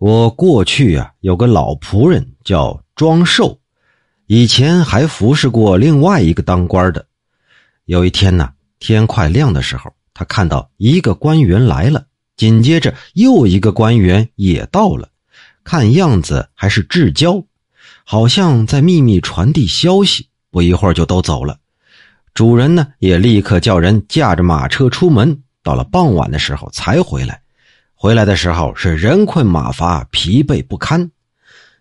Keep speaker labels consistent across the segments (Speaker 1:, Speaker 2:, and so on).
Speaker 1: 我过去啊有个老仆人叫庄寿，以前还服侍过另外一个当官的。有一天呢，天快亮的时候，他看到一个官员来了，紧接着又一个官员也到了，看样子还是至交，好像在秘密传递消息。不一会儿就都走了。主人呢也立刻叫人驾着马车出门，到了傍晚的时候才回来。回来的时候是人困马乏、疲惫不堪。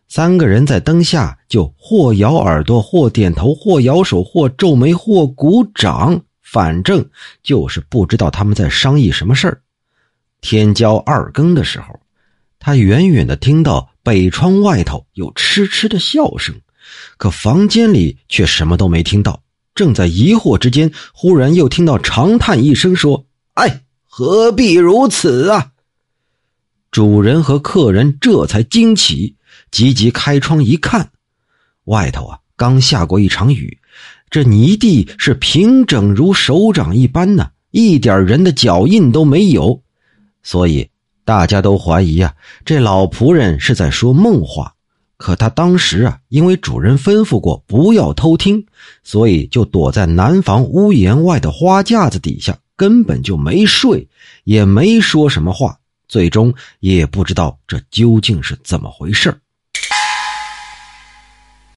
Speaker 1: 三个人在灯下就或摇耳朵、或点头、或摇手、或皱眉、或鼓掌，反正就是不知道他们在商议什么事儿。天交二更的时候，他远远的听到北窗外头有痴痴的笑声，可房间里却什么都没听到。正在疑惑之间，忽然又听到长叹一声，说：“哎，何必如此啊！”主人和客人这才惊起，急急开窗一看，外头啊刚下过一场雨，这泥地是平整如手掌一般呢，一点人的脚印都没有，所以大家都怀疑啊，这老仆人是在说梦话。可他当时啊，因为主人吩咐过不要偷听，所以就躲在南房屋檐外的花架子底下，根本就没睡，也没说什么话。最终也不知道这究竟是怎么回事